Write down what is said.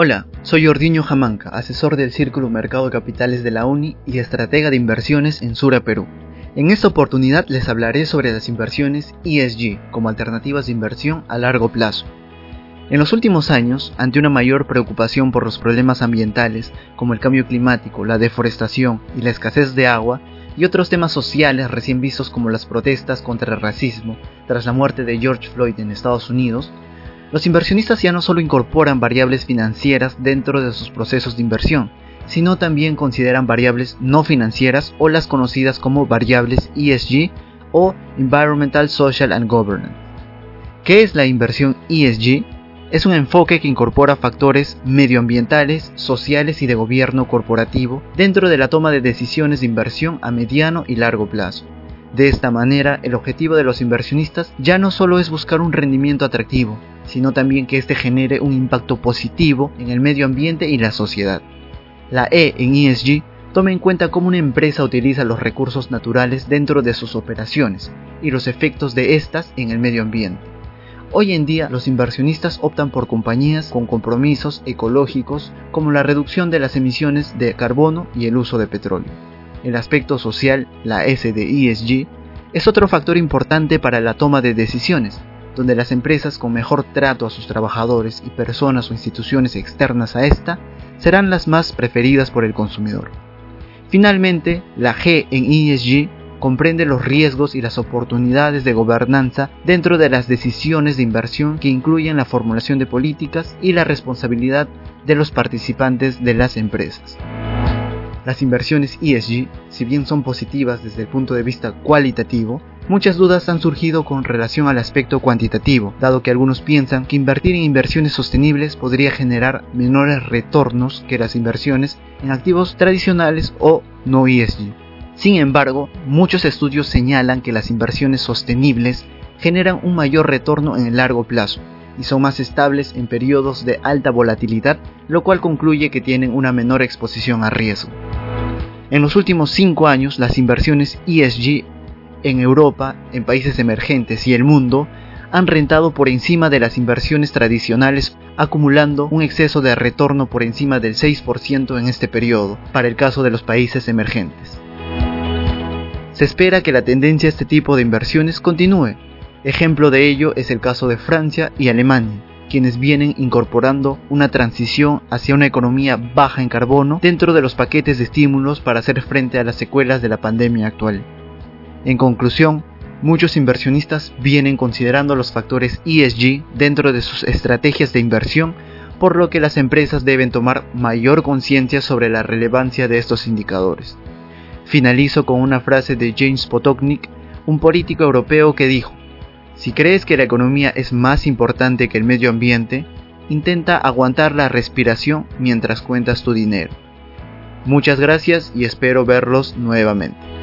Hola, soy Ordiño Jamanca, asesor del Círculo Mercado de Capitales de la UNI y estratega de inversiones en Sura, Perú. En esta oportunidad les hablaré sobre las inversiones ESG como alternativas de inversión a largo plazo. En los últimos años, ante una mayor preocupación por los problemas ambientales como el cambio climático, la deforestación y la escasez de agua, y otros temas sociales recién vistos como las protestas contra el racismo tras la muerte de George Floyd en Estados Unidos, los inversionistas ya no solo incorporan variables financieras dentro de sus procesos de inversión, sino también consideran variables no financieras o las conocidas como variables ESG o Environmental, Social and Governance. ¿Qué es la inversión ESG? Es un enfoque que incorpora factores medioambientales, sociales y de gobierno corporativo dentro de la toma de decisiones de inversión a mediano y largo plazo. De esta manera, el objetivo de los inversionistas ya no solo es buscar un rendimiento atractivo, sino también que éste genere un impacto positivo en el medio ambiente y la sociedad. La E en ESG toma en cuenta cómo una empresa utiliza los recursos naturales dentro de sus operaciones y los efectos de estas en el medio ambiente. Hoy en día los inversionistas optan por compañías con compromisos ecológicos como la reducción de las emisiones de carbono y el uso de petróleo. El aspecto social, la S de ESG, es otro factor importante para la toma de decisiones, donde las empresas con mejor trato a sus trabajadores y personas o instituciones externas a esta serán las más preferidas por el consumidor. Finalmente, la G en ESG comprende los riesgos y las oportunidades de gobernanza dentro de las decisiones de inversión que incluyen la formulación de políticas y la responsabilidad de los participantes de las empresas. Las inversiones ESG, si bien son positivas desde el punto de vista cualitativo, muchas dudas han surgido con relación al aspecto cuantitativo, dado que algunos piensan que invertir en inversiones sostenibles podría generar menores retornos que las inversiones en activos tradicionales o no ESG. Sin embargo, muchos estudios señalan que las inversiones sostenibles generan un mayor retorno en el largo plazo y son más estables en periodos de alta volatilidad, lo cual concluye que tienen una menor exposición a riesgo. En los últimos cinco años, las inversiones ESG en Europa, en países emergentes y el mundo han rentado por encima de las inversiones tradicionales, acumulando un exceso de retorno por encima del 6% en este periodo, para el caso de los países emergentes. Se espera que la tendencia a este tipo de inversiones continúe. Ejemplo de ello es el caso de Francia y Alemania, quienes vienen incorporando una transición hacia una economía baja en carbono dentro de los paquetes de estímulos para hacer frente a las secuelas de la pandemia actual. En conclusión, muchos inversionistas vienen considerando los factores ESG dentro de sus estrategias de inversión, por lo que las empresas deben tomar mayor conciencia sobre la relevancia de estos indicadores. Finalizo con una frase de James Potoknik, un político europeo que dijo, si crees que la economía es más importante que el medio ambiente, intenta aguantar la respiración mientras cuentas tu dinero. Muchas gracias y espero verlos nuevamente.